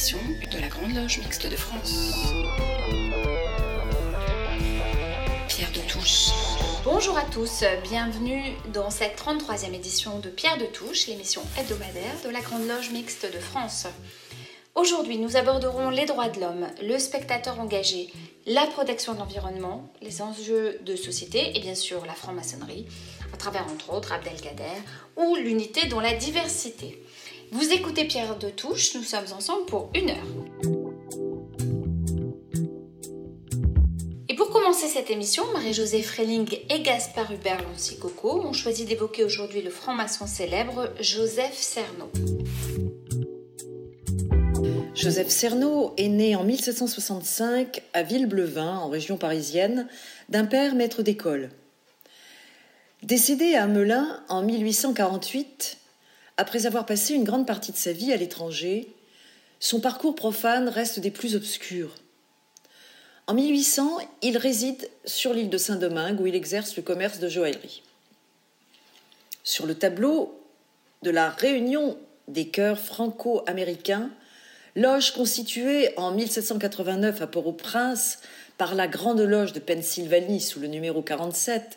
de la Grande Loge Mixte de France. Pierre de Touche. Bonjour à tous, bienvenue dans cette 33e édition de Pierre de Touche, l'émission hebdomadaire de la Grande Loge Mixte de France. Aujourd'hui, nous aborderons les droits de l'homme, le spectateur engagé, la protection de l'environnement, les enjeux de société et bien sûr la franc-maçonnerie, à travers entre autres Abdelkader ou l'unité dans la diversité. Vous écoutez Pierre de Touche, nous sommes ensemble pour une heure. Et pour commencer cette émission, Marie-Josée Freling et Gaspard Hubert Lancy-Coco ont choisi d'évoquer aujourd'hui le franc-maçon célèbre Joseph Cerno. Joseph Cerno est né en 1765 à Villeblevin, en région parisienne, d'un père maître d'école. Décédé à Melun en 1848, après avoir passé une grande partie de sa vie à l'étranger, son parcours profane reste des plus obscurs. En 1800, il réside sur l'île de Saint-Domingue où il exerce le commerce de joaillerie. Sur le tableau de la réunion des chœurs franco-américains, loge constituée en 1789 à Port-au-Prince par la Grande Loge de Pennsylvanie sous le numéro 47,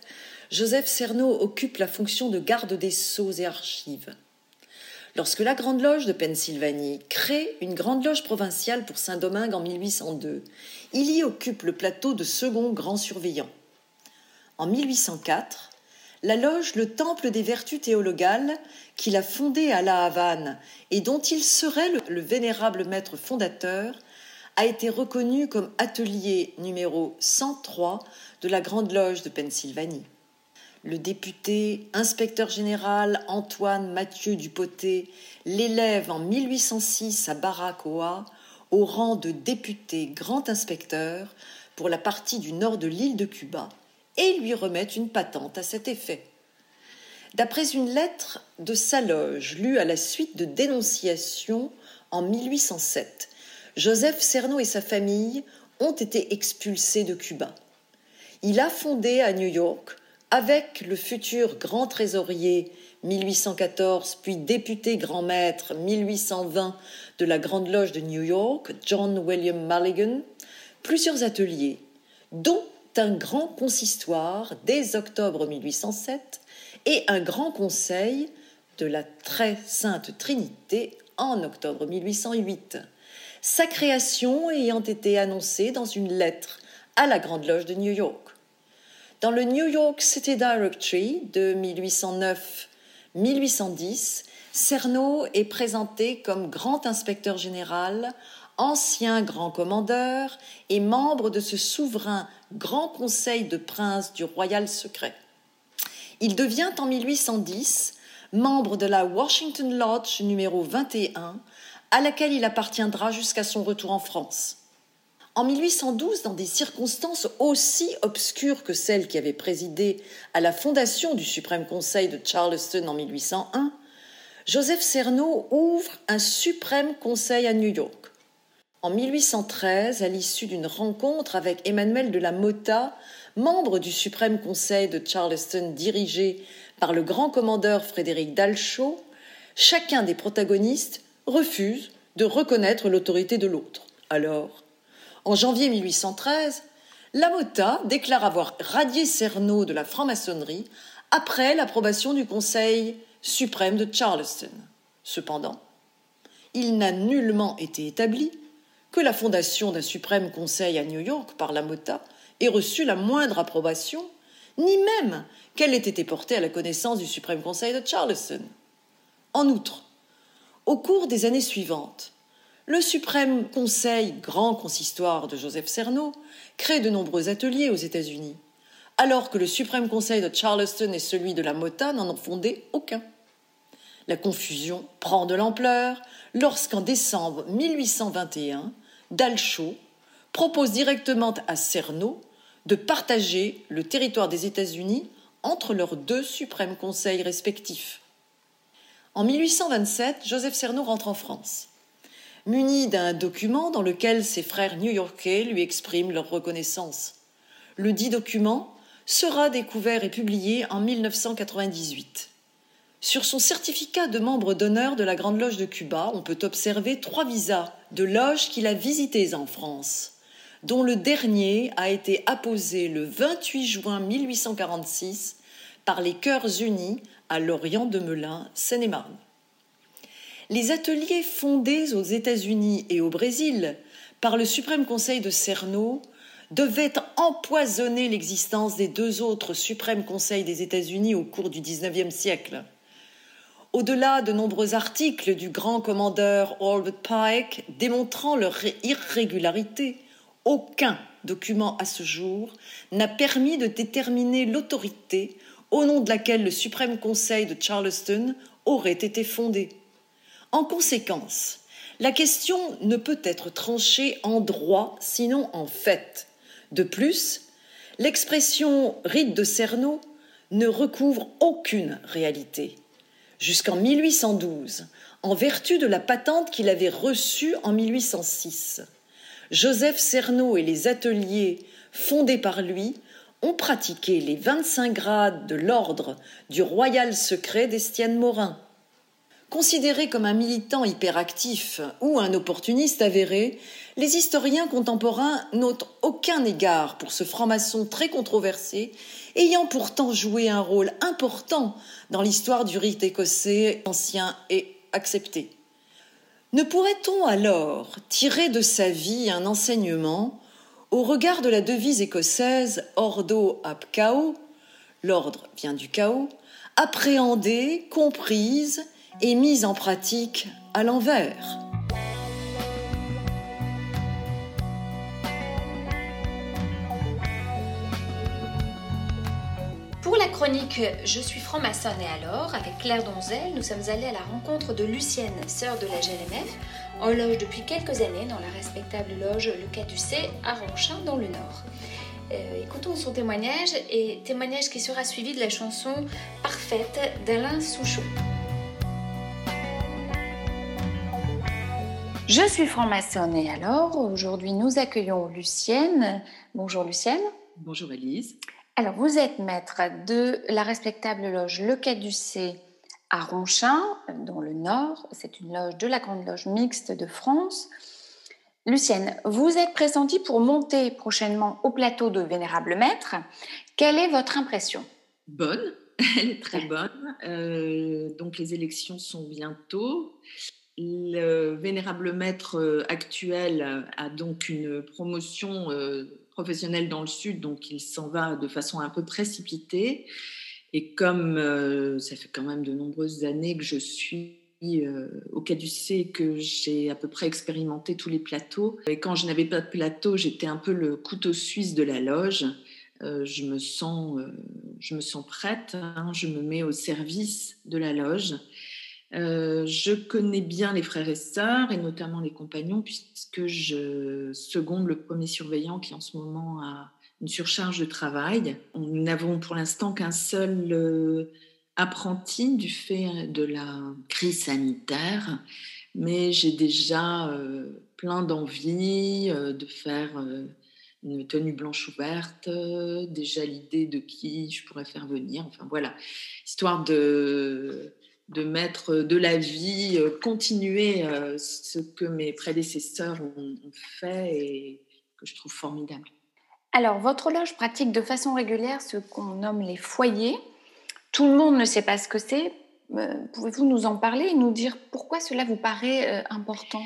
Joseph Cerno occupe la fonction de garde des sceaux et archives lorsque la Grande Loge de Pennsylvanie crée une Grande Loge provinciale pour Saint-Domingue en 1802. Il y occupe le plateau de second grand surveillant. En 1804, la loge Le Temple des Vertus théologales, qu'il a fondée à La Havane et dont il serait le, le vénérable maître fondateur, a été reconnue comme atelier numéro 103 de la Grande Loge de Pennsylvanie le député inspecteur général Antoine Mathieu Dupotet l'élève en 1806 à Baracoa au rang de député grand inspecteur pour la partie du nord de l'île de Cuba et lui remet une patente à cet effet. D'après une lettre de sa loge lue à la suite de dénonciations en 1807, Joseph Cerno et sa famille ont été expulsés de Cuba. Il a fondé à New York avec le futur grand trésorier 1814, puis député grand maître 1820 de la Grande Loge de New York, John William Mulligan, plusieurs ateliers, dont un grand consistoire dès octobre 1807 et un grand conseil de la très sainte Trinité en octobre 1808. Sa création ayant été annoncée dans une lettre à la Grande Loge de New York. Dans le New York City Directory de 1809-1810, Cerno est présenté comme grand inspecteur général, ancien grand commandeur et membre de ce souverain grand conseil de princes du royal secret. Il devient en 1810 membre de la Washington Lodge numéro 21, à laquelle il appartiendra jusqu'à son retour en France. En 1812, dans des circonstances aussi obscures que celles qui avaient présidé à la fondation du Suprême Conseil de Charleston en 1801, Joseph Cerno ouvre un Suprême Conseil à New York. En 1813, à l'issue d'une rencontre avec Emmanuel de la Motta, membre du Suprême Conseil de Charleston dirigé par le grand commandeur Frédéric Dalchot, chacun des protagonistes refuse de reconnaître l'autorité de l'autre. Alors, en janvier 1813, Lamotta déclare avoir radié Cerno de la franc-maçonnerie après l'approbation du Conseil suprême de Charleston. Cependant, il n'a nullement été établi que la fondation d'un suprême conseil à New York par Lamotta ait reçu la moindre approbation, ni même qu'elle ait été portée à la connaissance du suprême conseil de Charleston. En outre, au cours des années suivantes, le suprême conseil grand consistoire de Joseph Cerno crée de nombreux ateliers aux États-Unis, alors que le suprême conseil de Charleston et celui de la Mota n'en ont fondé aucun. La confusion prend de l'ampleur lorsqu'en décembre 1821, Dalchot propose directement à Cerno de partager le territoire des États-Unis entre leurs deux suprêmes conseils respectifs. En 1827, Joseph Cerno rentre en France muni d'un document dans lequel ses frères new-yorkais lui expriment leur reconnaissance. Le dit document sera découvert et publié en 1998. Sur son certificat de membre d'honneur de la Grande Loge de Cuba, on peut observer trois visas de loges qu'il a visités en France, dont le dernier a été apposé le 28 juin 1846 par les Cœurs Unis à Lorient de Melun, Seine-et-Marne. Les ateliers fondés aux États-Unis et au Brésil par le Suprême Conseil de Cerno devaient empoisonner l'existence des deux autres suprêmes conseils des États-Unis au cours du XIXe siècle. Au-delà de nombreux articles du grand commandeur Albert Pike démontrant leur irrégularité, aucun document à ce jour n'a permis de déterminer l'autorité au nom de laquelle le suprême conseil de Charleston aurait été fondé. En conséquence, la question ne peut être tranchée en droit, sinon en fait. De plus, l'expression rite de Cerno ne recouvre aucune réalité. Jusqu'en 1812, en vertu de la patente qu'il avait reçue en 1806, Joseph Cerno et les ateliers fondés par lui ont pratiqué les 25 grades de l'ordre du royal secret d'Estienne Morin. Considéré comme un militant hyperactif ou un opportuniste avéré, les historiens contemporains notent aucun égard pour ce franc-maçon très controversé, ayant pourtant joué un rôle important dans l'histoire du rite écossais ancien et accepté. Ne pourrait-on alors tirer de sa vie un enseignement au regard de la devise écossaise Ordo ab chaos, l'ordre vient du chaos, appréhendée, comprise et mise en pratique à l'envers. Pour la chronique Je suis franc-maçonne et alors, avec Claire Donzel, nous sommes allés à la rencontre de Lucienne, sœur de la GLMF, en loge depuis quelques années dans la respectable loge Le Caducé à Ronchin dans le Nord. Euh, écoutons son témoignage et témoignage qui sera suivi de la chanson Parfaite d'Alain Souchon. Je suis franc-maçonne et alors, aujourd'hui nous accueillons Lucienne. Bonjour Lucienne. Bonjour Elise. Alors vous êtes maître de la respectable loge Le Caducé à Ronchin, dans le Nord. C'est une loge de la Grande Loge Mixte de France. Lucienne, vous êtes pressentie pour monter prochainement au plateau de Vénérable Maître. Quelle est votre impression? Bonne, elle est très bonne. Euh, donc les élections sont bientôt. Le vénérable maître euh, actuel a donc une promotion euh, professionnelle dans le sud, donc il s'en va de façon un peu précipitée. Et comme euh, ça fait quand même de nombreuses années que je suis au Caducé que j'ai à peu près expérimenté tous les plateaux, et quand je n'avais pas de plateau, j'étais un peu le couteau suisse de la loge. je, me sens, je me sens prête, hein. je me mets au service de la loge. Euh, je connais bien les frères et sœurs et notamment les compagnons puisque je seconde le premier surveillant qui en ce moment a une surcharge de travail. Nous n'avons pour l'instant qu'un seul euh, apprenti du fait de la crise sanitaire, mais j'ai déjà euh, plein d'envie de faire une tenue blanche ouverte, déjà l'idée de qui je pourrais faire venir, enfin voilà, histoire de de mettre de la vie, euh, continuer euh, ce que mes prédécesseurs ont, fait et que je trouve formidable. Alors, votre loge pratique de façon régulière ce qu'on nomme les foyers. Tout le monde ne sait pas ce que c'est. Euh, pouvez-vous nous en parler et nous dire pourquoi cela vous paraît important?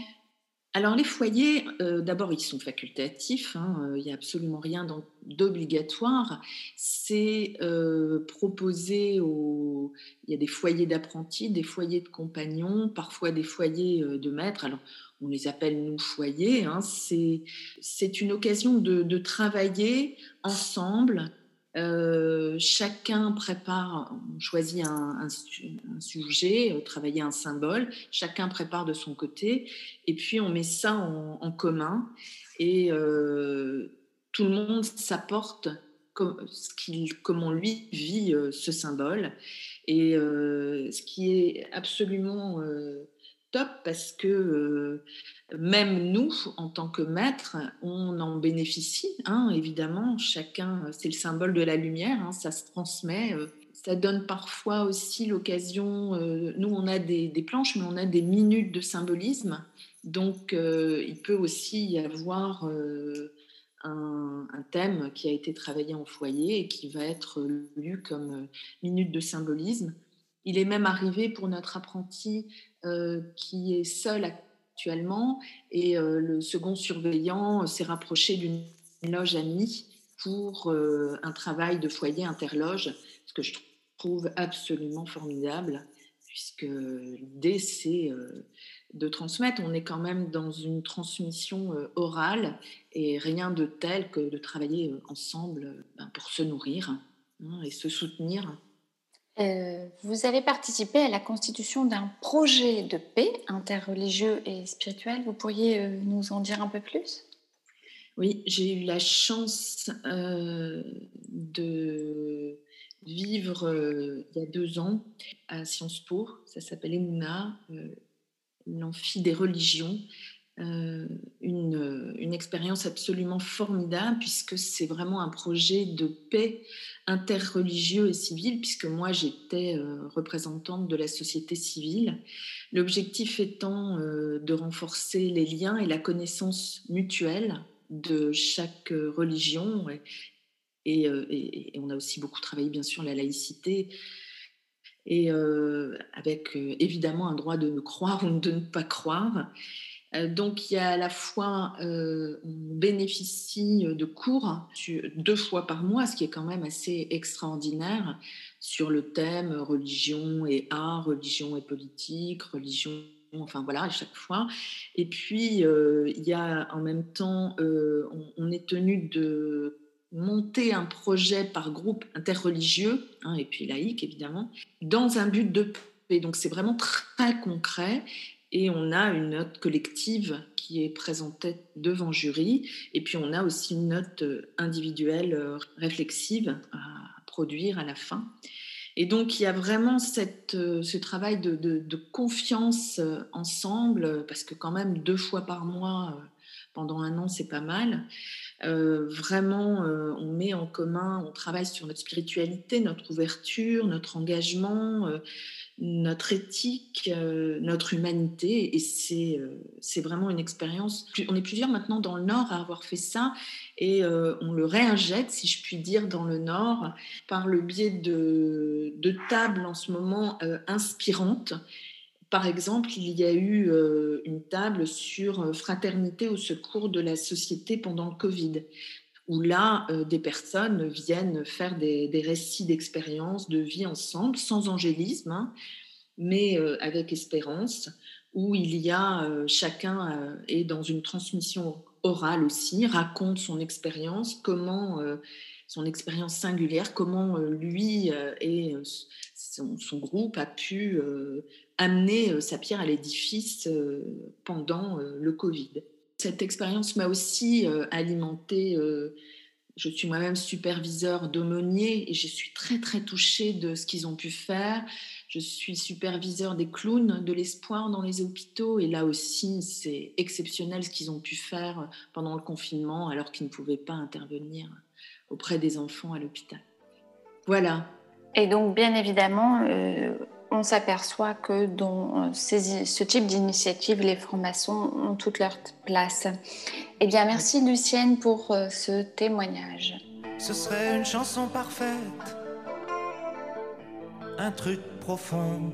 Alors les foyers, euh, d'abord ils sont facultatifs, hein, euh, il n'y a absolument rien d'obligatoire. C'est euh, proposé aux... Il y a des foyers d'apprentis, des foyers de compagnons, parfois des foyers de maîtres. Alors on les appelle nous foyers. Hein. C'est une occasion de travailler ensemble euh, chacun prépare, on choisit un, sujet, euh, travailler un symbole, chacun prépare de son côté, et puis on met ça en, commun, et euh, tout le monde s'apporte comme, comment lui vit ce symbole. Et ce qui est absolument parce que euh, même nous, en tant que maîtres, on en bénéficie, hein, évidemment. Chacun, c'est le symbole de la lumière, hein, ça se transmet, euh, ça donne parfois aussi l'occasion, nous on a des, planches, mais on a des minutes de symbolisme, donc il peut aussi y avoir un, thème qui a été travaillé en foyer et qui va être lu comme minute de symbolisme. Il est même arrivé pour notre apprenti qui est seul actuellement et le second surveillant s'est rapproché d'une loge amie pour un travail de foyer interloge, ce que je trouve absolument formidable, puisque l'idée c'est de transmettre. On est quand même dans une transmission orale et rien de tel que de travailler ensemble ben, pour se nourrir hein, et se soutenir. Euh, vous avez participé à la constitution d'un projet de paix interreligieux et spirituel. Vous pourriez euh, nous en dire un peu plus? Oui, j'ai eu la chance euh, de vivre il y a deux ans à Sciences Po. Ça s'appelle EMUNA, l'amphi des religions. Euh, une, une, expérience absolument formidable puisque c'est vraiment un projet de paix interreligieux et civil, puisque moi j'étais euh, représentante de la société civile. L'objectif étant euh, de renforcer les liens et la connaissance mutuelle de chaque religion. Et, on a aussi beaucoup travaillé bien sûr la laïcité et avec évidemment un droit de croire ou de ne pas croire. Euh, donc, il y a à la fois, euh, on bénéficie de cours deux fois par mois, ce qui est quand même assez extraordinaire, sur le thème religion et art, religion et politique, religion, enfin voilà, à chaque fois. Et puis, euh, il y a en même temps, on, est tenu de monter un projet par groupe interreligieux, hein, et puis laïque évidemment, dans un but de paix. Donc, c'est vraiment très concret. Et on a une note collective qui est présentée devant jury. Et puis on a aussi une note euh, individuelle euh, réflexive à produire à la fin. Et donc il y a vraiment cette, euh, ce travail de, de, confiance ensemble, parce que quand même deux fois par mois pendant un an, c'est pas mal. vraiment, on met en commun, on travaille sur notre spiritualité, notre ouverture, notre engagement notre éthique, euh, notre humanité. Et c'est, euh, vraiment une expérience. On est plusieurs maintenant dans le Nord à avoir fait ça. Et euh, on le réinjecte, si je puis dire, dans le Nord par le biais de, de tables en ce moment inspirantes. Par exemple, il y a eu une table sur fraternité au secours de la société pendant le Covid où là, euh, des personnes viennent faire des, récits d'expériences, de vie ensemble, sans angélisme, hein, mais euh, avec espérance, où il y a, euh, chacun est dans une transmission orale aussi, raconte son expérience, comment, son expérience singulière, comment lui et son, son, groupe a pu amener sa pierre à l'édifice pendant le Covid. Cette expérience m'a aussi euh, alimenté. Euh, je suis moi-même superviseur d'aumôniers et je suis très très touchée de ce qu'ils ont pu faire. Je suis superviseur des clowns de l'espoir dans les hôpitaux et là aussi c'est exceptionnel ce qu'ils ont pu faire pendant le confinement alors qu'ils ne pouvaient pas intervenir auprès des enfants à l'hôpital. Voilà. Et donc bien évidemment, euh, on s'aperçoit que dans euh, ce type d'initiative, les francs-maçons ont toute leur place. Eh bien, merci Lucienne pour euh, ce témoignage. Ce serait une chanson parfaite, un truc profond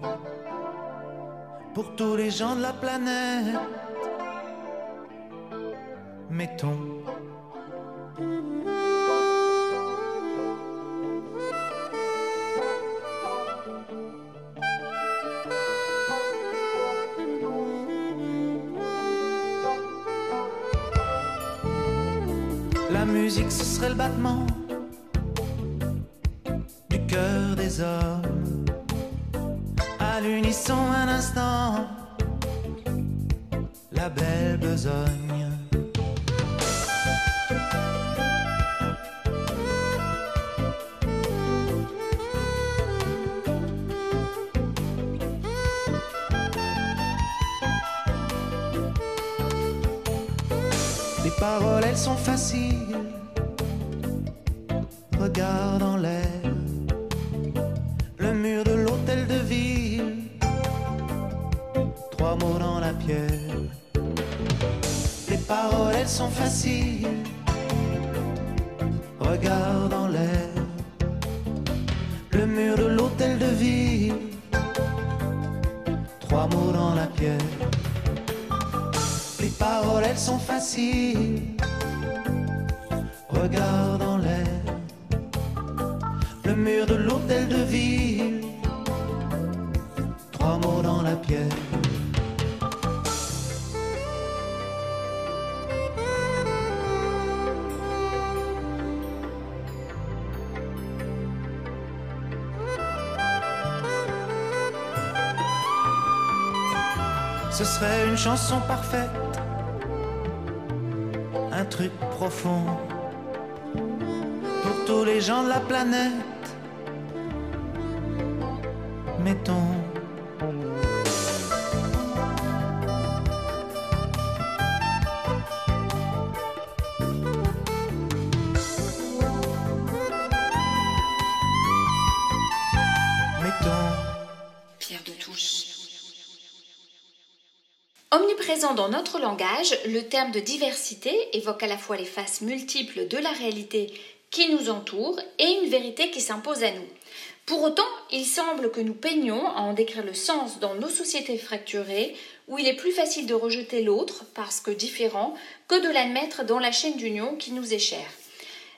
pour tous les gens de la planète. Mettons musique, ce serait le battement du cœur des hommes. À l'unisson, un instant, la belle besogne. Les paroles, elles sont faciles parfaite, un truc profond pour tous les gens de la planète. Notre langage, le terme de diversité évoque à la fois les faces multiples de la réalité qui nous entoure et une vérité qui s'impose à nous. Pour autant, il semble que nous peignons à en décrire le sens dans nos sociétés fracturées, où il est plus facile de rejeter l'autre parce que différent que de l'admettre dans la chaîne d'union qui nous est chère.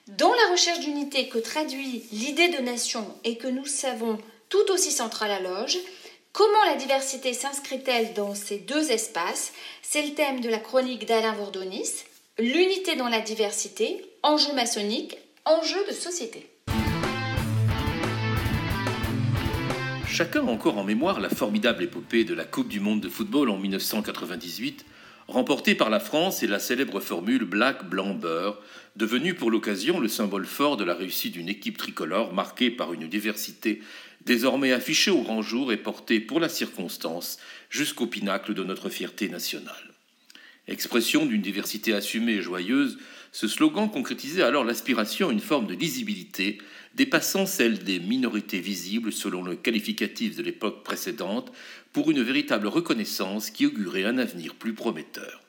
Dans la recherche d'unité que traduit l'idée de nation et que nous savons tout aussi centrale à Loge, comment la diversité s'inscrit-elle dans ces deux espaces? C'est le thème de la chronique d'Alain Vordonis, l'unité dans la diversité, enjeu maçonnique, enjeu de société. Chacun a encore en mémoire la formidable épopée de la Coupe du Monde de football en 1998, remportée par la France et la célèbre formule Black, Blanc, Beurre, devenue pour l'occasion le symbole fort de la réussite d'une équipe tricolore marquée par une diversité désormais affichée au grand jour et portée pour la circonstance jusqu'au pinacle de notre fierté nationale. Expression d'une diversité assumée et joyeuse, ce slogan concrétisait alors l'aspiration à une forme de lisibilité dépassant celle des minorités visibles selon le qualificatif de l'époque précédente pour une véritable reconnaissance qui augurait un avenir plus prometteur.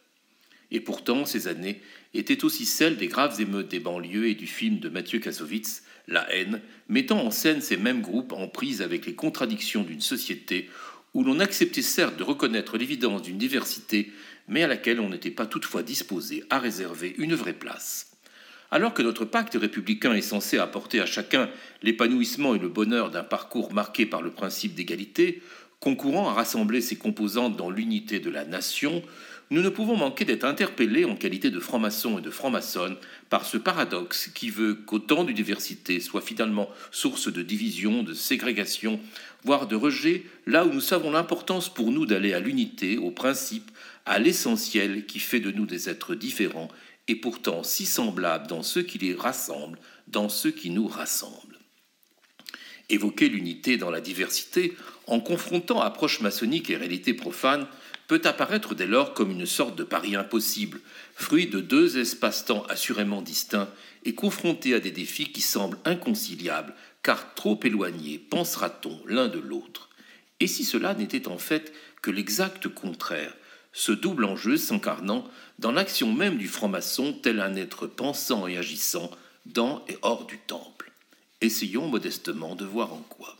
Et pourtant, ces années étaient aussi celles des graves émeutes des banlieues et du film de Mathieu Kassovitz, La haine, mettant en scène ces mêmes groupes en prise avec les contradictions d'une société où l'on acceptait certes de reconnaître l'évidence d'une diversité, mais à laquelle on n'était pas toutefois disposé à réserver une vraie place. Alors que notre pacte républicain est censé apporter à chacun l'épanouissement et le bonheur d'un parcours marqué par le principe d'égalité, concourant à rassembler ses composantes dans l'unité de la nation, nous ne pouvons manquer d'être interpellés en qualité de francs-maçons et de francs-maçonnes par ce paradoxe qui veut qu'autant de diversité soit finalement source de division, de ségrégation, voire de rejet, là où nous savons l'importance pour nous d'aller à l'unité, au principe, à l'essentiel qui fait de nous des êtres différents et pourtant si semblables dans ceux qui les rassemblent, dans ceux qui nous rassemblent. Évoquer l'unité dans la diversité, en confrontant approche maçonnique et réalité profane, peut apparaître dès lors comme une sorte de pari impossible, fruit de deux espaces-temps assurément distincts et confrontés à des défis qui semblent inconciliables, car trop éloignés, pensera-t-on, l'un de l'autre. Et si cela n'était en fait que l'exact contraire, ce double enjeu s'incarnant dans l'action même du franc-maçon tel un être pensant et agissant dans et hors du temple. Essayons modestement de voir en quoi.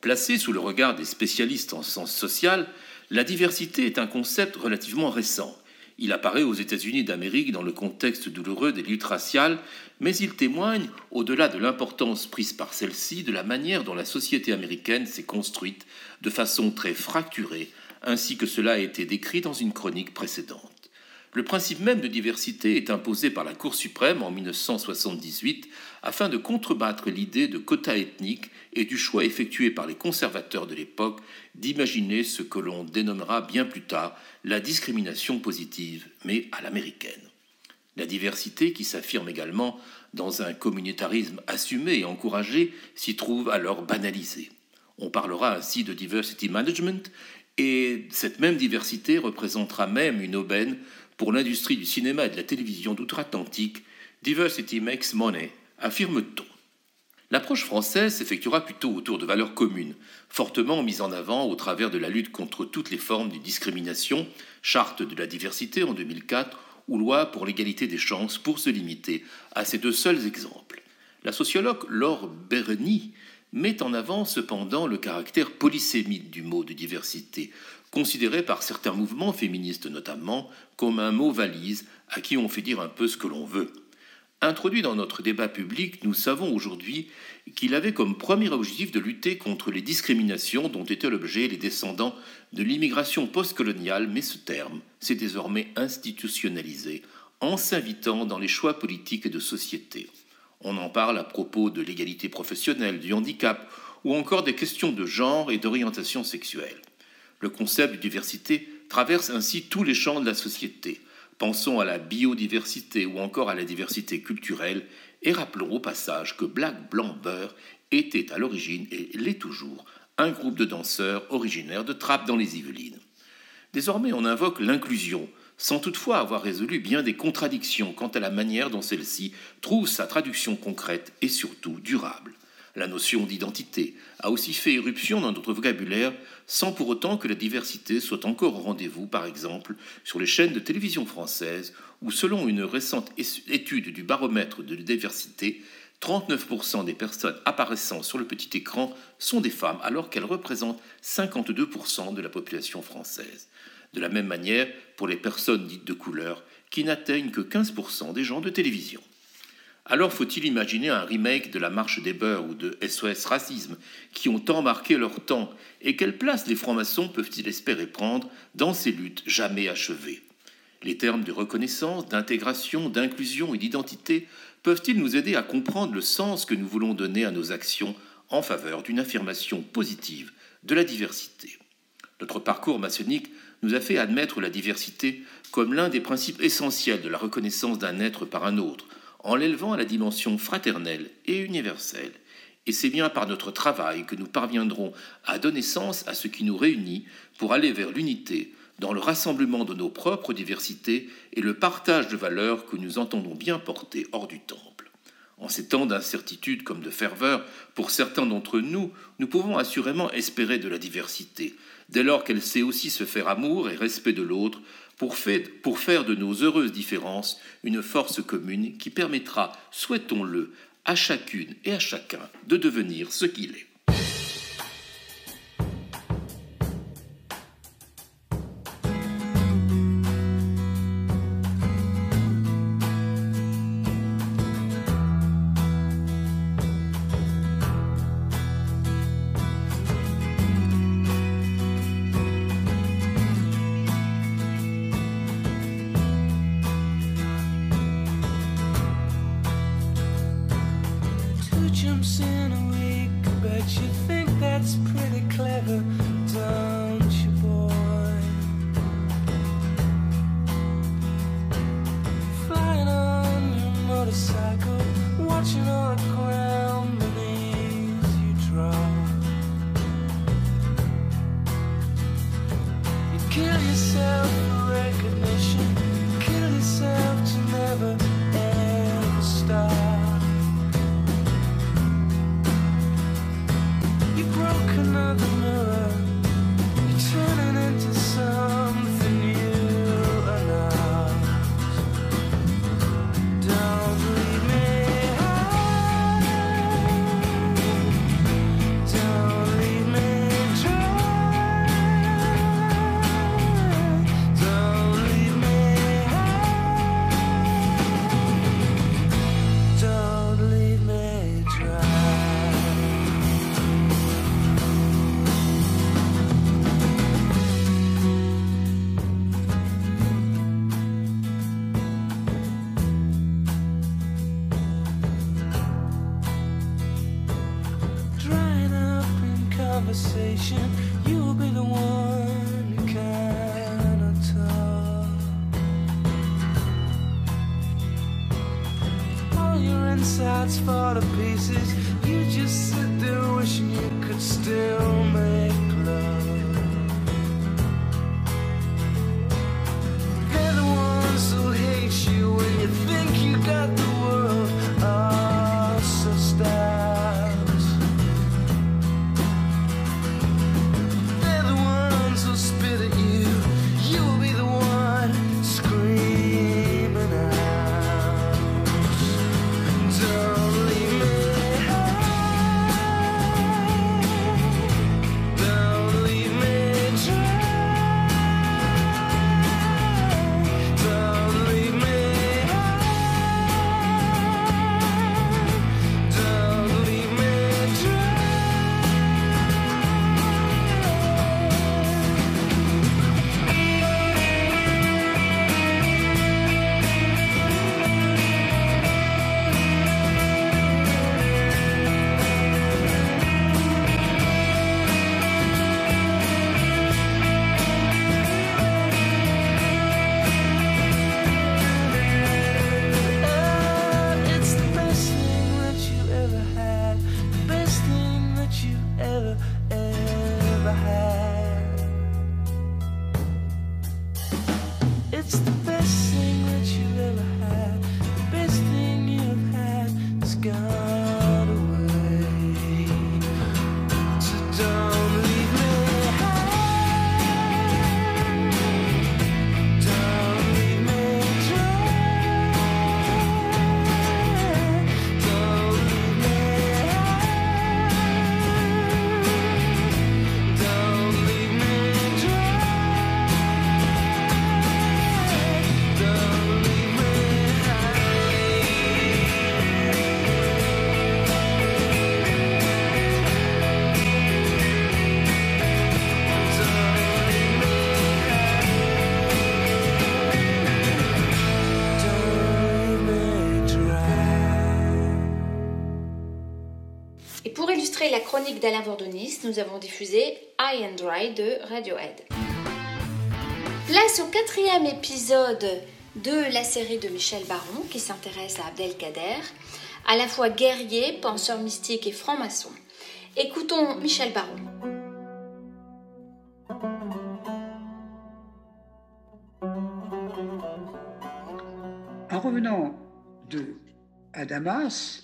Placé sous le regard des spécialistes en sens social, la diversité est un concept relativement récent. Il apparaît aux États-Unis d'Amérique dans le contexte douloureux des luttes raciales, mais il témoigne, au-delà de l'importance prise par celle-ci, de la manière dont la société américaine s'est construite de façon très fracturée, ainsi que cela a été décrit dans une chronique précédente. Le principe même de diversité est imposé par la Cour suprême en 1978 afin de contrebattre l'idée de quotas ethniques et du choix effectué par les conservateurs de l'époque d'imaginer ce que l'on dénommera bien plus tard la discrimination positive, mais à l'américaine. La diversité, qui s'affirme également dans un communautarisme assumé et encouragé, s'y trouve alors banalisée. On parlera ainsi de diversity management, et cette même diversité représentera même une aubaine pour l'industrie du cinéma et de la télévision d'outre-Atlantique, Diversity makes money, affirme-t-on. L'approche française s'effectuera plutôt autour de valeurs communes, fortement mises en avant au travers de la lutte contre toutes les formes de discrimination, charte de la diversité en 2004 ou loi pour l'égalité des chances pour se limiter à ces deux seuls exemples. La sociologue Laure Berny met en avant cependant le caractère polysémite du mot de diversité, considéré par certains mouvements féministes notamment comme un mot valise à qui on fait dire un peu ce que l'on veut. Introduit dans notre débat public, nous savons aujourd'hui qu'il avait comme premier objectif de lutter contre les discriminations dont étaient l'objet les descendants de l'immigration postcoloniale, mais ce terme s'est désormais institutionnalisé en s'invitant dans les choix politiques et de société. On en parle à propos de l'égalité professionnelle, du handicap ou encore des questions de genre et d'orientation sexuelle. Le concept de diversité traverse ainsi tous les champs de la société, Pensons à la biodiversité ou encore à la diversité culturelle et rappelons au passage que Black Blanc Beurre était à l'origine et l'est toujours un groupe de danseurs originaires de Trappes dans les Yvelines. Désormais, on invoque l'inclusion, sans toutefois avoir résolu bien des contradictions quant à la manière dont celle-ci trouve sa traduction concrète et surtout durable. La notion d'identité a aussi fait éruption dans notre vocabulaire sans pour autant que la diversité soit encore au rendez-vous, par exemple, sur les chaînes de télévision françaises, où selon une récente étude du baromètre de diversité, 39% des personnes apparaissant sur le petit écran sont des femmes, alors qu'elles représentent 52% de la population française. De la même manière pour les personnes dites de couleur, qui n'atteignent que 15% des gens de télévision. Alors faut-il imaginer un remake de La Marche des Beurs ou de SOS Racisme, qui ont tant marqué leur temps, et quelle place les francs-maçons peuvent-ils espérer prendre dans ces luttes jamais achevées? Les termes de reconnaissance, d'intégration, d'inclusion et d'identité peuvent-ils nous aider à comprendre le sens que nous voulons donner à nos actions en faveur d'une affirmation positive de la diversité? Notre parcours maçonnique nous a fait admettre la diversité comme l'un des principes essentiels de la reconnaissance d'un être par un autre, en l'élevant à la dimension fraternelle et universelle. Et c'est bien par notre travail que nous parviendrons à donner sens à ce qui nous réunit pour aller vers l'unité, dans le rassemblement de nos propres diversités et le partage de valeurs que nous entendons bien porter hors du temple. En ces temps d'incertitude comme de ferveur, pour certains d'entre nous, nous pouvons assurément espérer de la diversité, dès lors qu'elle sait aussi se faire amour et respect de l'autre, pour, faire de nos heureuses différences une force commune qui permettra, souhaitons-le, à chacune et à chacun de devenir ce qu'il est. d'Alain Vordonis, nous avons diffusé High and Dry de Radiohead. Place au quatrième épisode de la série de Michel Baron qui s'intéresse à Abdelkader, à la fois guerrier, penseur mystique et franc-maçon. Écoutons Michel Baron. En revenant de à Damas,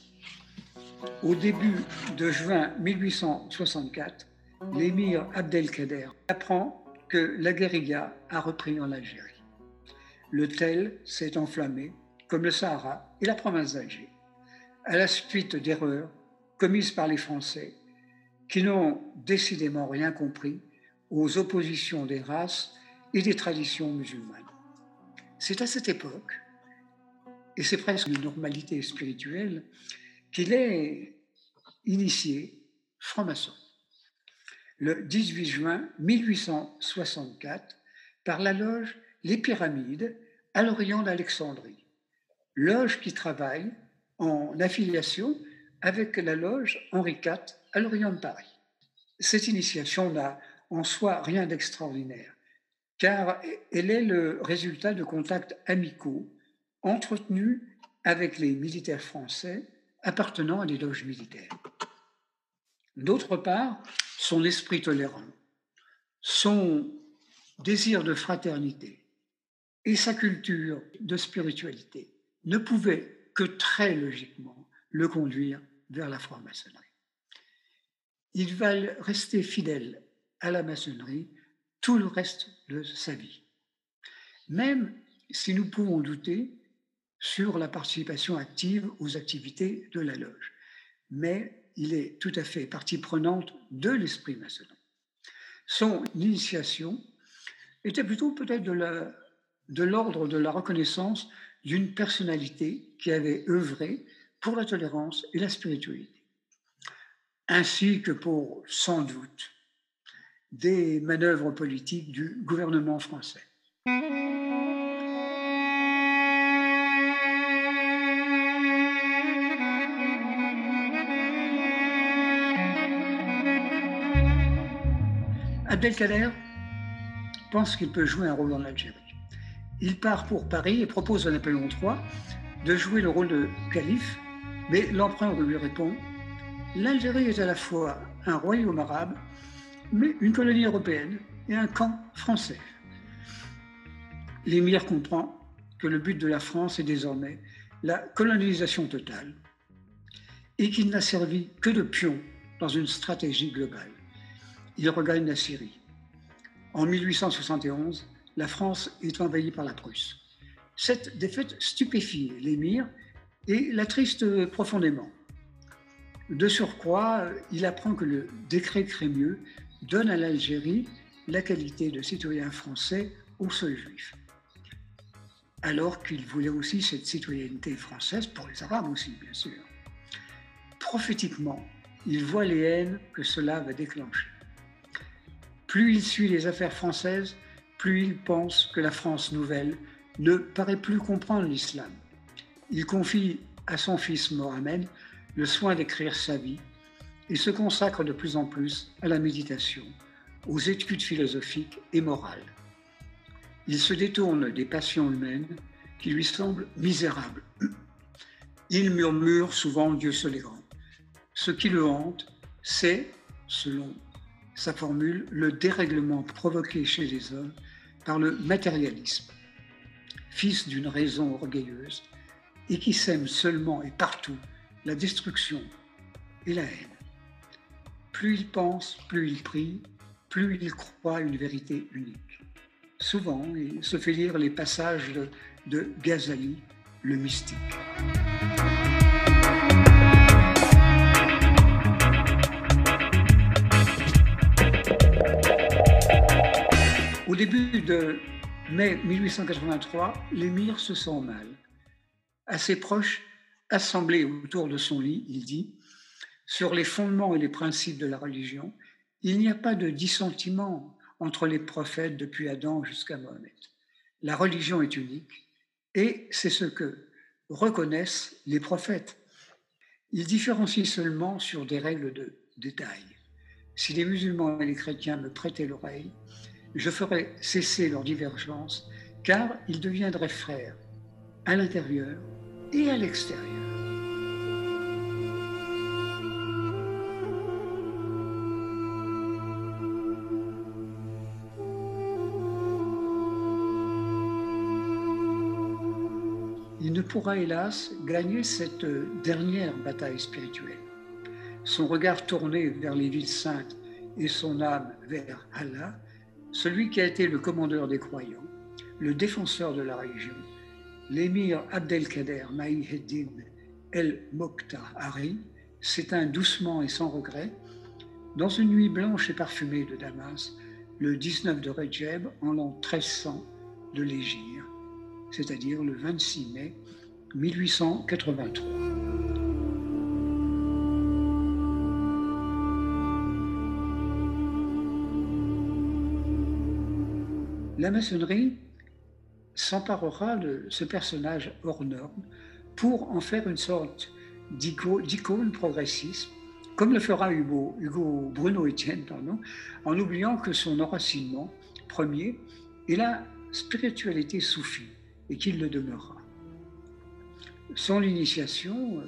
au début de juin 1864, l'émir Abdelkader apprend que la guérilla a repris en Algérie. Le tel s'est enflammé, comme le Sahara et la province d'Alger, à la suite d'erreurs commises par les Français qui n'ont décidément rien compris aux oppositions des races et des traditions musulmanes. C'est à cette époque, et c'est presque une normalité spirituelle, qu'il est initié franc-maçon. Le 18 juin 1864, par la loge Les Pyramides à l'Orient d'Alexandrie, loge qui travaille en affiliation avec la loge Henri IV à l'Orient de Paris. Cette initiation n'a en soi rien d'extraordinaire, car elle est le résultat de contacts amicaux entretenus avec les militaires français appartenant à des loges militaires. D'autre part, son esprit tolérant, son désir de fraternité et sa culture de spiritualité ne pouvaient que très logiquement le conduire vers la franc-maçonnerie. Il va rester fidèle à la maçonnerie tout le reste de sa vie. Même si nous pouvons douter sur la participation active aux activités de la loge. Mais il est tout à fait partie prenante de l'esprit maçonnique. Son initiation était plutôt peut-être de l'ordre de, de la reconnaissance d'une personnalité qui avait œuvré pour la tolérance et la spiritualité, ainsi que pour, sans doute, des manœuvres politiques du gouvernement français. Abdelkader pense qu'il peut jouer un rôle en Algérie. Il part pour Paris et propose à Napoléon III de jouer le rôle de calife, mais l'empereur lui répond L'Algérie est à la fois un royaume arabe, mais une colonie européenne et un camp français. L'émir comprend que le but de la France est désormais la colonisation totale et qu'il n'a servi que de pion dans une stratégie globale il regagne la Syrie. En 1871, la France est envahie par la Prusse. Cette défaite stupéfie l'émir et l'attriste profondément. De surcroît, il apprend que le décret Crémieux donne à l'Algérie la qualité de citoyen français aux seuls juifs. Alors qu'il voulait aussi cette citoyenneté française pour les Arabes aussi, bien sûr. Prophétiquement, il voit les haines que cela va déclencher. Plus il suit les affaires françaises, plus il pense que la France nouvelle ne paraît plus comprendre l'islam. Il confie à son fils Mohamed le soin d'écrire sa vie et se consacre de plus en plus à la méditation, aux études philosophiques et morales. Il se détourne des passions humaines qui lui semblent misérables. Il murmure souvent Dieu seul est grand. Ce qui le hante, c'est, selon sa formule, le dérèglement provoqué chez les hommes par le matérialisme, fils d'une raison orgueilleuse, et qui sème seulement et partout la destruction et la haine. Plus il pense, plus il prie, plus il croit une vérité unique. Souvent, il se fait lire les passages de, Ghazali, le mystique. Au début de mai 1883, l'émir se sent mal. À ses proches, assemblés autour de son lit, il dit Sur les fondements et les principes de la religion, il n'y a pas de dissentiment entre les prophètes depuis Adam jusqu'à Mohamed. La religion est unique et c'est ce que reconnaissent les prophètes. Ils différencient seulement sur des règles de détail. Si les musulmans et les chrétiens me prêtaient l'oreille, je ferais cesser leurs divergences, car ils deviendraient frères à l'intérieur et à l'extérieur. Il ne pourra hélas gagner cette dernière bataille spirituelle. Son regard tourné vers les villes saintes et son âme vers Allah, celui qui a été le commandeur des croyants, le défenseur de la religion, l'émir Abdelkader Maïheddin El Hari s'éteint doucement et sans regret dans une nuit blanche et parfumée de Damas le 19 de Rejeb en l'an 1300 de l'Égypte, c'est-à-dire le 26 mai 1883. La maçonnerie s'emparera de ce personnage hors norme pour en faire une sorte d'icône progressiste, comme le fera Hugo, Bruno Etienne, pardon, en oubliant que son enracinement premier est la spiritualité soufie et qu'il le demeurera. Son initiation euh,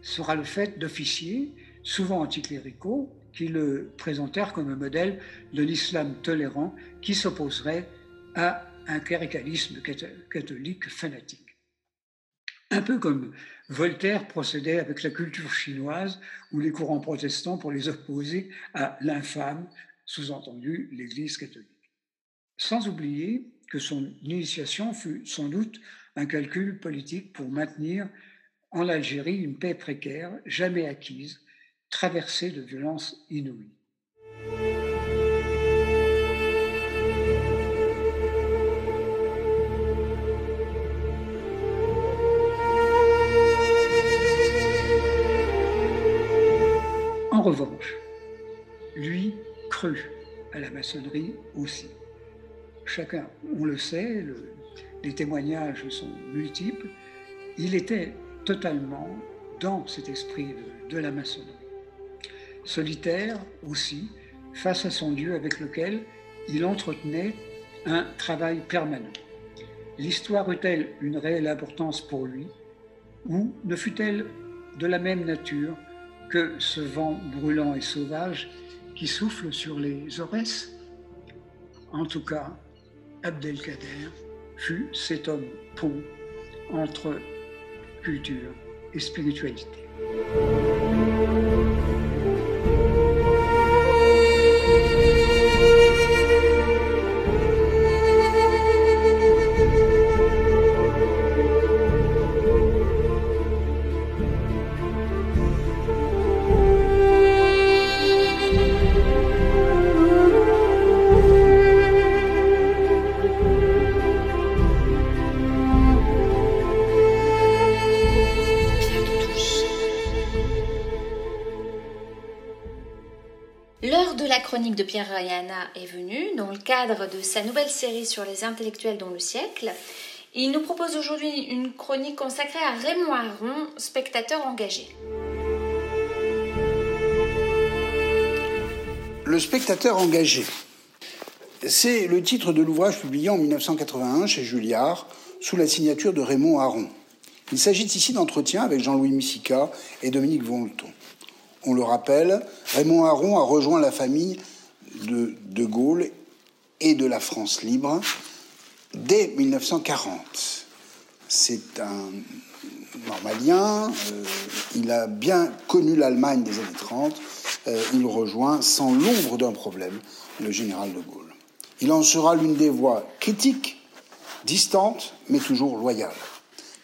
sera le fait d'officiers, souvent anticléricaux, qui le présentèrent comme un modèle de l'islam tolérant qui s'opposerait à un cléricalisme catholique fanatique. Un peu comme Voltaire procédait avec la culture chinoise ou les courants protestants pour les opposer à l'infâme, sous-entendu l'Église catholique. Sans oublier que son initiation fut sans doute un calcul politique pour maintenir en Algérie une paix précaire, jamais acquise, traversée de violences inouïes. En revanche, lui crut à la maçonnerie aussi. Chacun, on le sait, les témoignages sont multiples, il était totalement dans cet esprit de, de la maçonnerie. Solitaire aussi, face à son Dieu avec lequel il entretenait un travail permanent. L'histoire eut-elle une réelle importance pour lui ou ne fut-elle de la même nature que ce vent brûlant et sauvage qui souffle sur les Aurès? En tout cas, Abdelkader fut cet homme pont entre culture et spiritualité. De Pierre Rayana est venue dans le cadre de sa nouvelle série sur les intellectuels dans le siècle. Il nous propose aujourd'hui une chronique consacrée à Raymond Aron, spectateur engagé. Le spectateur engagé. C'est le titre de l'ouvrage publié en 1981 chez Julliard sous la signature de Raymond Aron. Il s'agit ici d'entretiens avec Jean-Louis Missica et Dominique Vonleton on le rappelle, Raymond Aron a rejoint la famille de Gaulle et de la France libre dès 1940. C'est un normalien, euh, il a bien connu l'Allemagne des années 30, euh, il rejoint sans l'ombre d'un problème le général de Gaulle. Il en sera l'une des voix critiques, distantes, mais toujours loyales.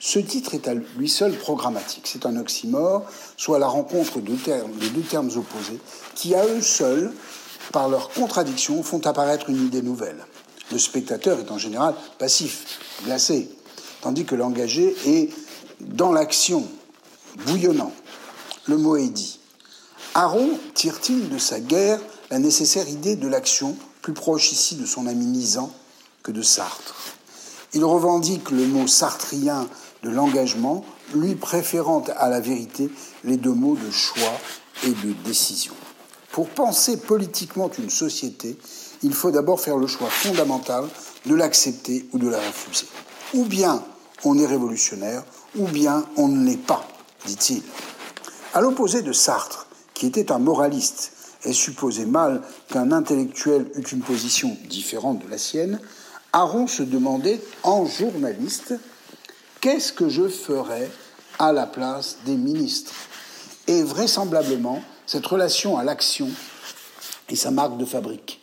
Ce titre est à lui seul programmatique. C'est un oxymore, soit la rencontre de deux termes opposés, qui à eux seuls, par leur contradiction, font apparaître une idée nouvelle. Le spectateur est en général passif, glacé, tandis que l'engagé est dans l'action, bouillonnant. Le mot est dit. Aaron tire-t-il de sa guerre la nécessaire idée de l'action, plus proche ici de son ami Nizan que de Sartre? Il revendique le mot sartrien de l'engagement, lui préférant à la vérité les deux mots de choix et de décision. Pour penser politiquement une société, il faut d'abord faire le choix fondamental de l'accepter ou de la refuser. Ou bien on est révolutionnaire, ou bien on ne l'est pas, dit-il. À l'opposé de Sartre, qui était un moraliste et supposait mal qu'un intellectuel eût une position différente de la sienne, Aron se demandait, en journaliste, qu'est-ce que je ferais à la place des ministres? Et vraisemblablement, cette relation à l'action est sa marque de fabrique,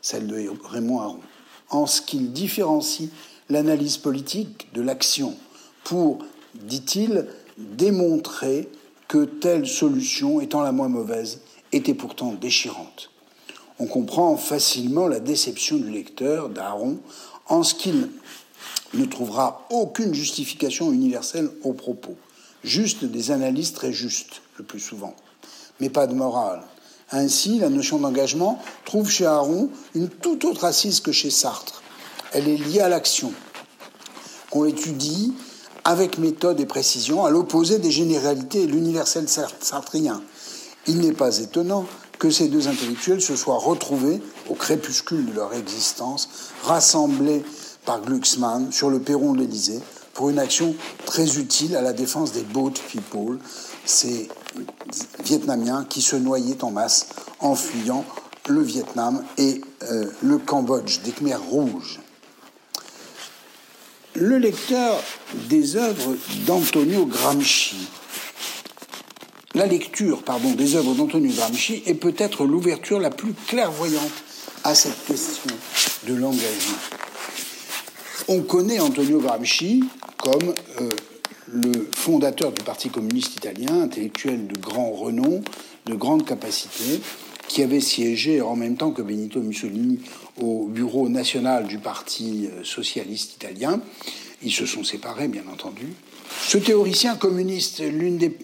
celle de Raymond Aron, en ce qu'il différencie l'analyse politique de l'action pour, dit-il, démontrer que telle solution, étant la moins mauvaise, était pourtant déchirante. On comprend facilement la déception du lecteur d'Aaron en ce qu'il ne trouvera aucune justification universelle aux propos, juste des analyses très justes, le plus souvent, mais pas de morale. Ainsi, la notion d'engagement trouve chez Aaron une toute autre assise que chez Sartre. Elle est liée à l'action, qu'on étudie avec méthode et précision, à l'opposé des généralités et l'universel sartrien. Il n'est pas étonnant que ces deux intellectuels se soient retrouvés, au crépuscule de leur existence, rassemblés par Glucksmann sur le perron de l'Élysée pour une action très utile à la défense des boat people, ces Vietnamiens qui se noyaient en masse en fuyant le Vietnam et euh, le Cambodge des Khmers rouges. Le lecteur des œuvres d'Antonio Gramsci la lecture pardon, des œuvres d'Antonio Gramsci est peut-être l'ouverture la plus clairvoyante à cette question de l'engagement. On connaît Antonio Gramsci comme euh, fondateur du Parti communiste italien, intellectuel de grand renom, de grande capacité, qui avait siégé en même temps que Benito Mussolini au bureau national du Parti euh, socialiste italien. Ils se sont séparés, bien entendu. Ce théoricien communiste,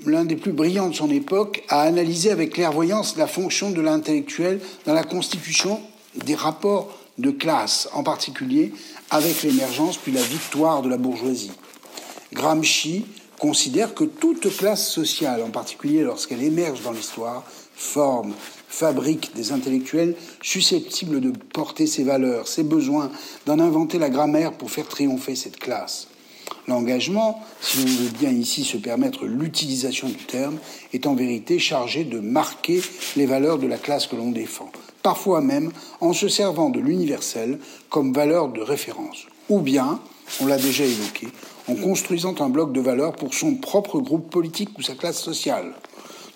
l'un des, plus brillants de son époque, a analysé avec clairvoyance la fonction de l'intellectuel dans la constitution des rapports de classe, en particulier avec l'émergence puis la victoire de la bourgeoisie. Gramsci considère que toute classe sociale, en particulier lorsqu'elle émerge dans l'histoire, forme, fabrique des intellectuels susceptibles de porter ses valeurs, ses besoins, d'en inventer la grammaire pour faire triompher cette classe. L'engagement, si on veut bien ici se permettre l'utilisation du terme, est en vérité chargé de marquer les valeurs de la classe que l'on défend, parfois même en se servant de l'universel comme valeur de référence, ou bien, on l'a déjà évoqué, en construisant un bloc de valeurs pour son propre groupe politique ou sa classe sociale.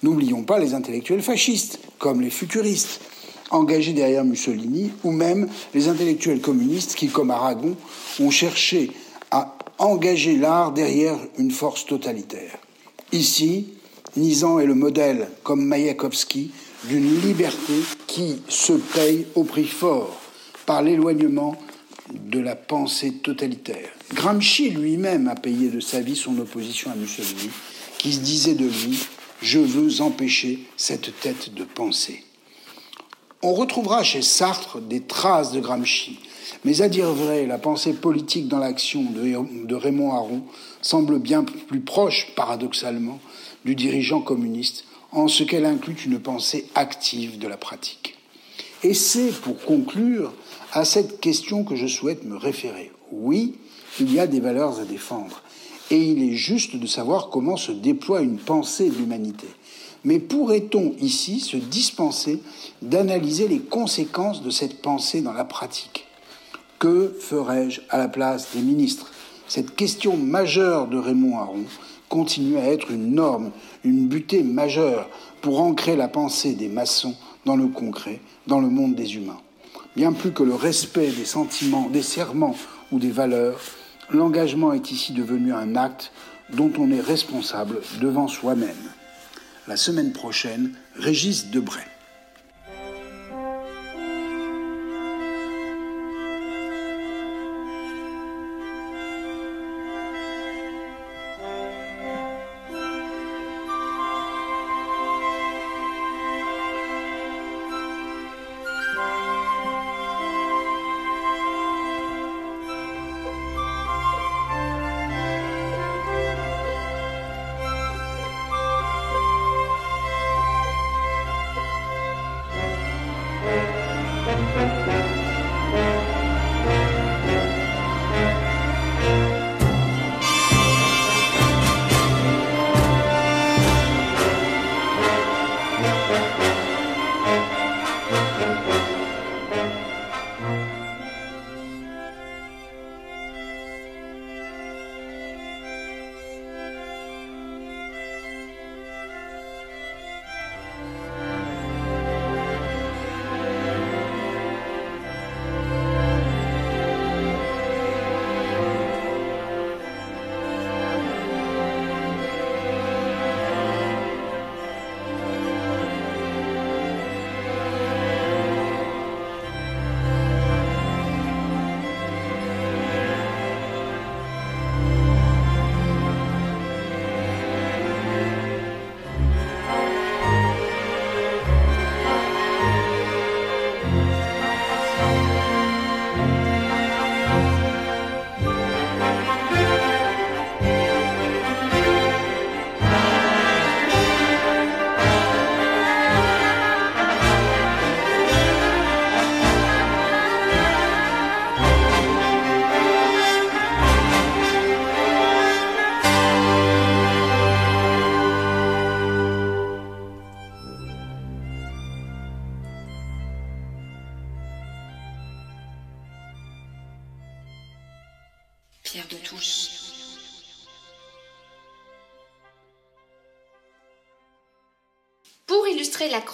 N'oublions pas les intellectuels fascistes, comme les futuristes, engagés derrière Mussolini, ou même les intellectuels communistes qui, comme Aragon, ont cherché à engager l'art derrière une force totalitaire. Ici, Nizan est le modèle, comme Mayakovsky, d'une liberté qui se paye au prix fort par l'éloignement de la pensée totalitaire. Gramsci lui-même a payé de sa vie son opposition à Mussolini, qui se disait de lui Je veux empêcher cette tête de pensée. On retrouvera chez Sartre des traces de Gramsci, mais à dire vrai, la pensée politique dans l'action de, Raymond Aron semble bien plus proche, paradoxalement, du dirigeant communiste, en ce qu'elle inclut une pensée active de la pratique. Et c'est, pour conclure, à cette question que je souhaite me référer. Oui, il y a des valeurs à défendre, et il est juste de savoir comment se déploie une pensée de l'humanité. Mais pourrait-on ici se dispenser d'analyser les conséquences de cette pensée dans la pratique? Que ferais-je à la place des ministres? Cette question majeure de Raymond Aron continue à être une norme, une butée majeure pour ancrer la pensée des maçons dans le concret, dans le monde des humains. Bien plus que le respect des sentiments, des serments ou des valeurs, l'engagement est ici devenu un acte dont on est responsable devant soi-même. La semaine prochaine, Régis Debray.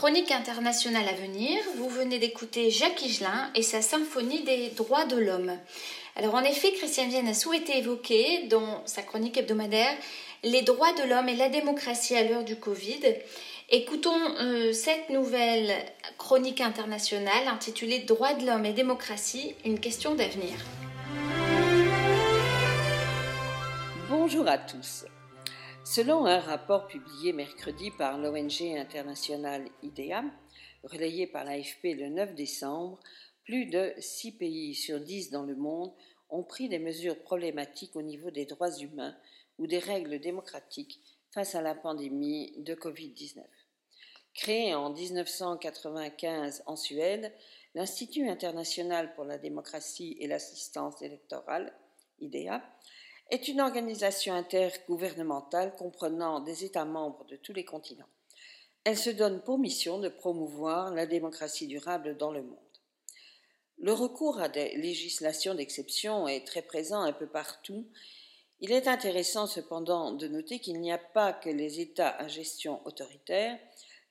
Chronique internationale à venir, vous venez d'écouter Jacques Higelin et sa symphonie des droits de l'homme. Alors en effet, Christiane Vienne a souhaité évoquer dans sa chronique hebdomadaire les droits de l'homme et la démocratie à l'heure du Covid. Écoutons euh, cette nouvelle chronique internationale intitulée Droits de l'homme et démocratie, une question d'avenir. Bonjour à tous. Selon un rapport publié mercredi par l'ONG internationale IDEA, relayé par l'AFP le 9 décembre, plus de 6 pays sur 10 dans le monde ont pris des mesures problématiques au niveau des droits humains ou des règles démocratiques face à la pandémie de Covid-19. Créé en 1995 en Suède, l'Institut international pour la démocratie et l'assistance électorale, IDEA, est une organisation intergouvernementale comprenant des États membres de tous les continents. Elle se donne pour mission de promouvoir la démocratie durable dans le monde. Le recours à des législations d'exception est très présent un peu partout. Il est intéressant cependant de noter qu'il n'y a pas que les États à gestion autoritaire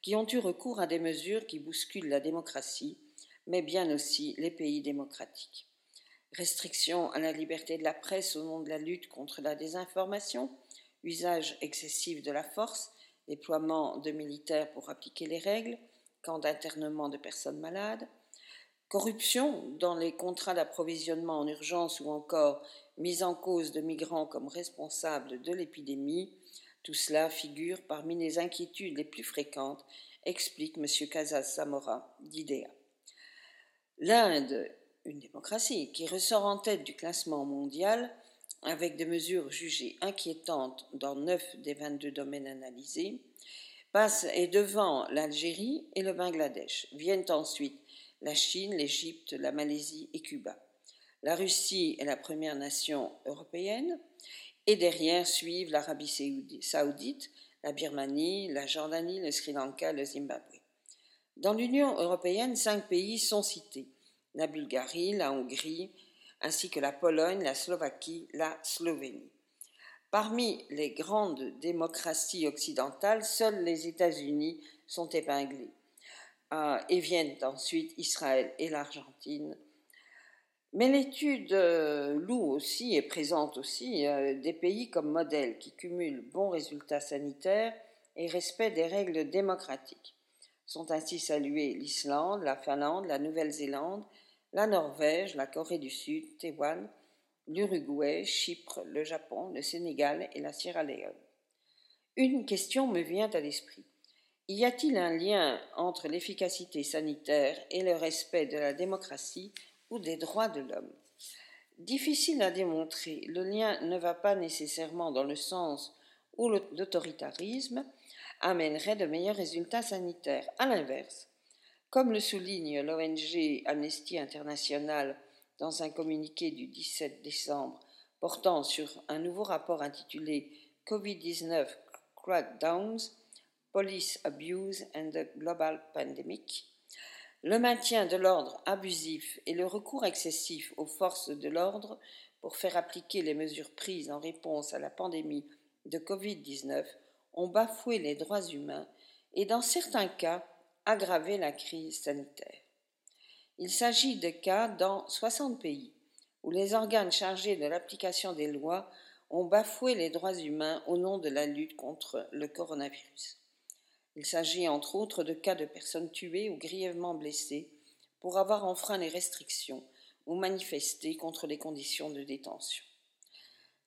qui ont eu recours à des mesures qui bousculent la démocratie, mais bien aussi les pays démocratiques restriction à la liberté de la presse au nom de la lutte contre la désinformation, usage excessif de la force, déploiement de militaires pour appliquer les règles, camps d'internement de personnes malades, corruption dans les contrats d'approvisionnement en urgence ou encore mise en cause de migrants comme responsables de l'épidémie, tout cela figure parmi les inquiétudes les plus fréquentes, explique M. Casas Zamora d'IDEA. L'Inde une démocratie qui ressort en tête du classement mondial avec des mesures jugées inquiétantes dans 9 des 22 domaines analysés, passe et devant l'Algérie et le Bangladesh. Viennent ensuite la Chine, l'Égypte, la Malaisie et Cuba. La Russie est la première nation européenne et derrière suivent l'Arabie saoudite, la Birmanie, la Jordanie, le Sri Lanka, le Zimbabwe. Dans l'Union européenne, cinq pays sont cités la Bulgarie, la Hongrie, ainsi que la Pologne, la Slovaquie, la Slovénie. Parmi les grandes démocraties occidentales, seuls les États-Unis sont épinglés. Euh, et viennent ensuite Israël et l'Argentine. Mais l'étude euh, loue aussi et présente aussi euh, des pays comme modèles qui cumulent bons résultats sanitaires et respect des règles démocratiques. Sont ainsi salués l'Islande, la Finlande, la Nouvelle-Zélande, la Norvège, la Corée du Sud, Taïwan, l'Uruguay, Chypre, le Japon, le Sénégal et la Sierra Leone. Une question me vient à l'esprit. Y a-t-il un lien entre l'efficacité sanitaire et le respect de la démocratie ou des droits de l'homme? Difficile à démontrer, le lien ne va pas nécessairement dans le sens où l'autoritarisme amènerait de meilleurs résultats sanitaires. À l'inverse, Comme le souligne l'ONG Amnesty International dans un communiqué du 17 décembre portant sur un nouveau rapport intitulé Covid-19 Crackdowns, Police Abuse and the Global Pandemic, le maintien de l'ordre abusif et le recours excessif aux forces de l'ordre pour faire appliquer les mesures prises en réponse à la pandémie de Covid-19 ont bafoué les droits humains et dans certains cas aggravé la crise sanitaire. Il s'agit de cas dans 60 pays où les organes chargés de l'application des lois ont bafoué les droits humains au nom de la lutte contre le coronavirus. Il s'agit entre autres de cas de personnes tuées ou grièvement blessées pour avoir enfreint les restrictions ou manifesté contre les conditions de détention.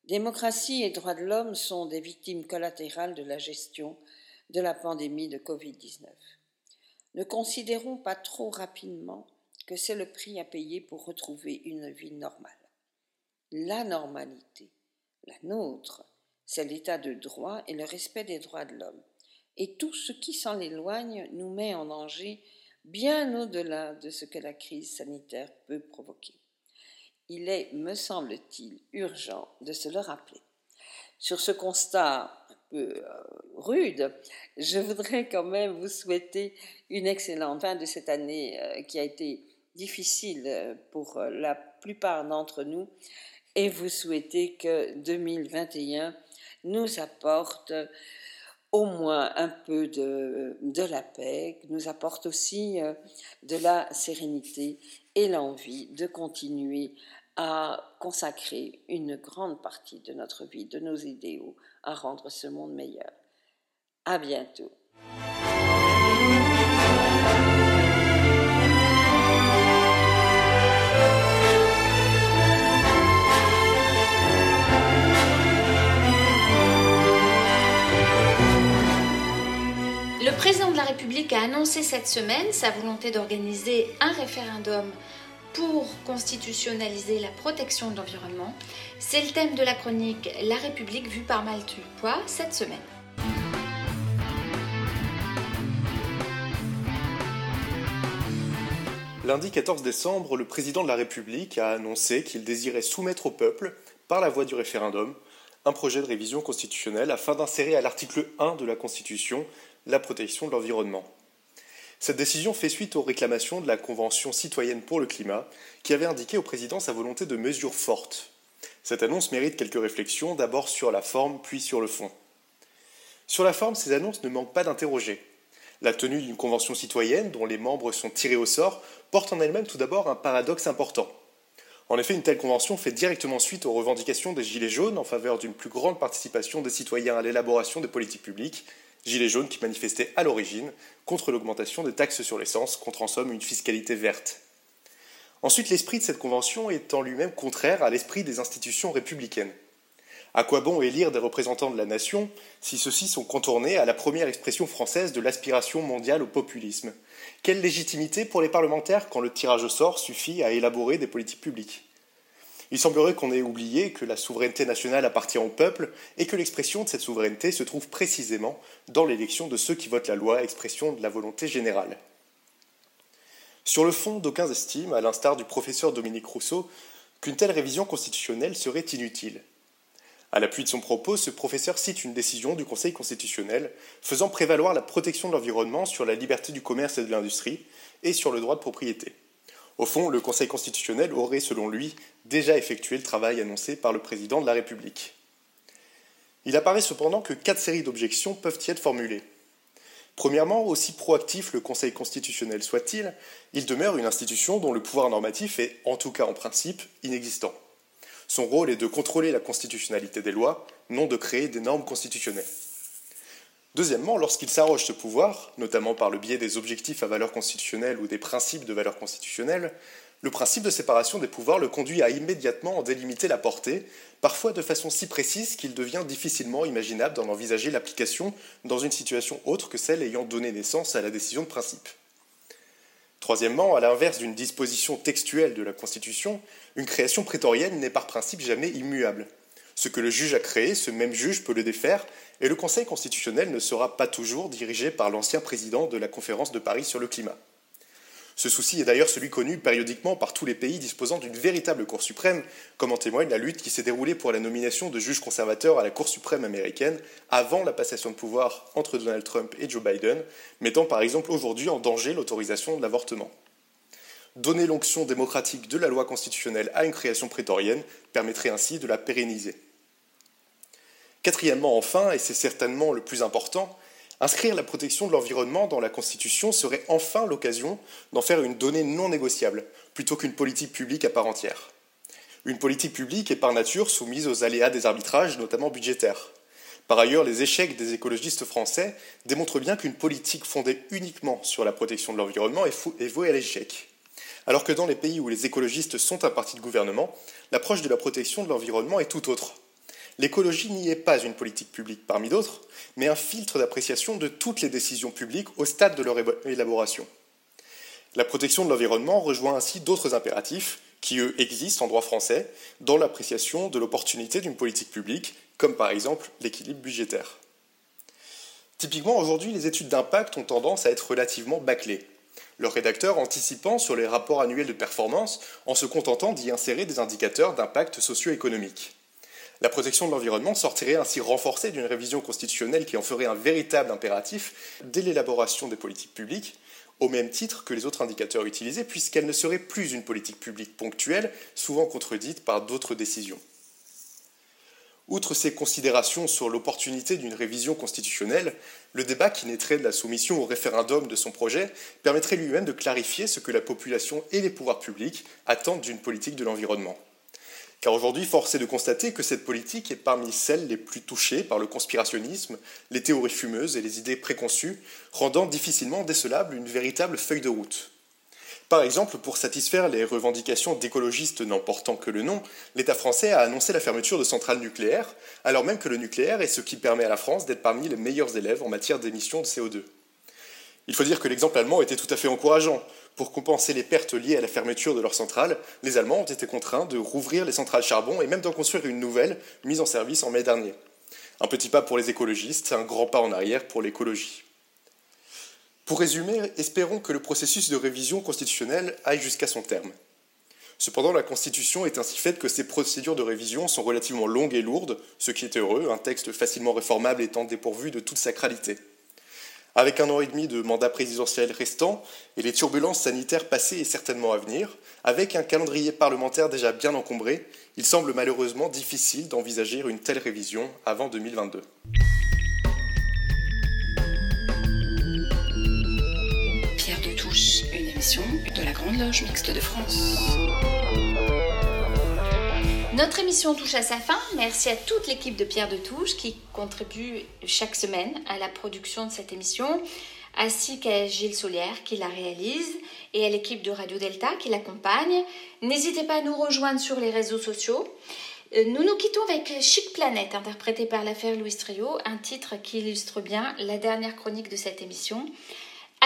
Démocratie et droits de l'homme sont des victimes collatérales de la gestion de la pandémie de Covid-19. Ne considérons pas trop rapidement que c'est le prix à payer pour retrouver une vie normale. La normalité, la nôtre, c'est l'état de droit et le respect des droits de l'homme. Et tout ce qui s'en éloigne nous met en danger bien au-delà de ce que la crise sanitaire peut provoquer. Il est, me semble-t-il, urgent de se le rappeler. Sur ce constat euh, rude, je voudrais quand même vous souhaiter une excellente fin de cette année euh, qui a été difficile euh, pour la plupart d'entre nous et vous souhaiter que 2021 nous apporte au moins un peu de, de la paix, nous apporte aussi de la sérénité et l'envie de continuer à consacrer une grande partie de notre vie, de nos idéaux, à rendre ce monde meilleur. À bientôt. Le président de la République a annoncé cette semaine sa volonté d'organiser un référendum pour constitutionnaliser la protection de l'environnement. C'est le thème de la chronique La République vue par Poids cette semaine. Lundi 14 décembre, le président de la République a annoncé qu'il désirait soumettre au peuple, par la voie du référendum, un projet de révision constitutionnelle afin d'insérer à l'article 1 de la Constitution la protection de l'environnement. Cette décision fait suite aux réclamations de la Convention citoyenne pour le climat, qui avait indiqué au président sa volonté de mesures fortes. Cette annonce mérite quelques réflexions, d'abord sur la forme, puis sur le fond. Sur la forme, ces annonces ne manquent pas d'interroger. La tenue d'une convention citoyenne, dont les membres sont tirés au sort, porte en elle-même tout d'abord un paradoxe important. En effet, une telle convention fait directement suite aux revendications des Gilets jaunes en faveur d'une plus grande participation des citoyens à l'élaboration des politiques publiques Gilets jaunes qui manifestaient à l'origine contre l'augmentation des taxes sur l'essence, contre en somme une fiscalité verte. Ensuite, l'esprit de cette convention est en lui-même contraire à l'esprit des institutions républicaines. À quoi bon élire des représentants de la nation si ceux-ci sont contournés à la première expression française de l'aspiration mondiale au populisme? Quelle légitimité pour les parlementaires quand le tirage au sort suffit à élaborer des politiques publiques? Il semblerait qu'on ait oublié que la souveraineté nationale appartient au peuple et que l'expression de cette souveraineté se trouve précisément dans l'élection de ceux qui votent la loi, expression de la volonté générale. Sur le fond, d'aucuns estiment, à l'instar du professeur Dominique Rousseau, qu'une telle révision constitutionnelle serait inutile. À l'appui de son propos, ce professeur cite une décision du Conseil constitutionnel faisant prévaloir la protection de l'environnement sur la liberté du commerce et de l'industrie et sur le droit de propriété. Au fond, le Conseil constitutionnel aurait, selon lui, déjà effectué le travail annoncé par le président de la République. Il apparaît cependant que quatre séries d'objections peuvent y être formulées. Premièrement, aussi proactif le Conseil constitutionnel soit-il, il demeure une institution dont le pouvoir normatif est, en tout cas en principe, inexistant. Son rôle est de contrôler la constitutionnalité des lois, non de créer des normes constitutionnelles. Deuxièmement, lorsqu'il s'arroge ce pouvoir, notamment par le biais des objectifs à valeur constitutionnelle ou des principes de valeur constitutionnelle, le principe de séparation des pouvoirs le conduit à immédiatement en délimiter la portée, parfois de façon si précise qu'il devient difficilement imaginable d'en envisager l'application dans une situation autre que celle ayant donné naissance à la décision de principe. Troisièmement, à l'inverse d'une disposition textuelle de la Constitution, une création prétorienne n'est par principe jamais immuable. Ce que le juge a créé, ce même juge peut le défaire, et le Conseil constitutionnel ne sera pas toujours dirigé par l'ancien président de la conférence de Paris sur le climat. Ce souci est d'ailleurs celui connu périodiquement par tous les pays disposant d'une véritable Cour suprême, comme en témoigne la lutte qui s'est déroulée pour la nomination de juges conservateurs à la Cour suprême américaine avant la passation de pouvoir entre Donald Trump et Joe Biden, mettant par exemple aujourd'hui en danger l'autorisation de l'avortement. Donner l'onction démocratique de la loi constitutionnelle à une création prétorienne permettrait ainsi de la pérenniser. Quatrièmement, enfin, et c'est certainement le plus important, Inscrire la protection de l'environnement dans la Constitution serait enfin l'occasion d'en faire une donnée non négociable, plutôt qu'une politique publique à part entière. Une politique publique est par nature soumise aux aléas des arbitrages, notamment budgétaires. Par ailleurs, les échecs des écologistes français démontrent bien qu'une politique fondée uniquement sur la protection de l'environnement est vouée à l'échec. Alors que dans les pays où les écologistes sont un parti de gouvernement, l'approche de la protection de l'environnement est tout autre. L'écologie n'y est pas une politique publique parmi d'autres, mais un filtre d'appréciation de toutes les décisions publiques au stade de leur élaboration. La protection de l'environnement rejoint ainsi d'autres impératifs qui, eux, existent en droit français dans l'appréciation de l'opportunité d'une politique publique, comme par exemple l'équilibre budgétaire. Typiquement, aujourd'hui, les études d'impact ont tendance à être relativement bâclées, leur rédacteur anticipant sur les rapports annuels de performance en se contentant d'y insérer des indicateurs d'impact socio-économique. La protection de l'environnement sortirait ainsi renforcée d'une révision constitutionnelle qui en ferait un véritable impératif dès l'élaboration des politiques publiques, au même titre que les autres indicateurs utilisés, puisqu'elle ne serait plus une politique publique ponctuelle, souvent contredite par d'autres décisions. Outre ces considérations sur l'opportunité d'une révision constitutionnelle, le débat qui naîtrait de la soumission au référendum de son projet permettrait lui-même de clarifier ce que la population et les pouvoirs publics attendent d'une politique de l'environnement. Car aujourd'hui, force est de constater que cette politique est parmi celles les plus touchées par le conspirationnisme, les théories fumeuses et les idées préconçues, rendant difficilement décelable une véritable feuille de route. Par exemple, pour satisfaire les revendications d'écologistes n'en portant que le nom, l'État français a annoncé la fermeture de centrales nucléaires, alors même que le nucléaire est ce qui permet à la France d'être parmi les meilleurs élèves en matière d'émissions de CO2. Il faut dire que l'exemple allemand était tout à fait encourageant. Pour compenser les pertes liées à la fermeture de leurs centrales, les Allemands ont été contraints de rouvrir les centrales charbon et même d'en construire une nouvelle, mise en service en mai dernier. Un petit pas pour les écologistes, un grand pas en arrière pour l'écologie. Pour résumer, espérons que le processus de révision constitutionnelle aille jusqu'à son terme. Cependant, la Constitution est ainsi faite que ces procédures de révision sont relativement longues et lourdes, ce qui est heureux, un texte facilement réformable étant dépourvu de toute sacralité. Avec un an et demi de mandat présidentiel restant et les turbulences sanitaires passées et certainement à venir, avec un calendrier parlementaire déjà bien encombré, il semble malheureusement difficile d'envisager une telle révision avant 2022. De la Grande Loge Mixte de France. Notre émission touche à sa fin. Merci à toute l'équipe de Pierre de Touche qui contribue chaque semaine à la production de cette émission, ainsi qu'à Gilles Solière qui la réalise et à l'équipe de Radio Delta qui l'accompagne. N'hésitez pas à nous rejoindre sur les réseaux sociaux. Euh, nous nous quittons avec Chic Planète, interprété par l'affaire Louis Trio, un titre qui illustre bien la dernière chronique de cette émission.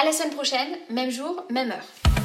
À la semaine prochaine, même jour, même heure.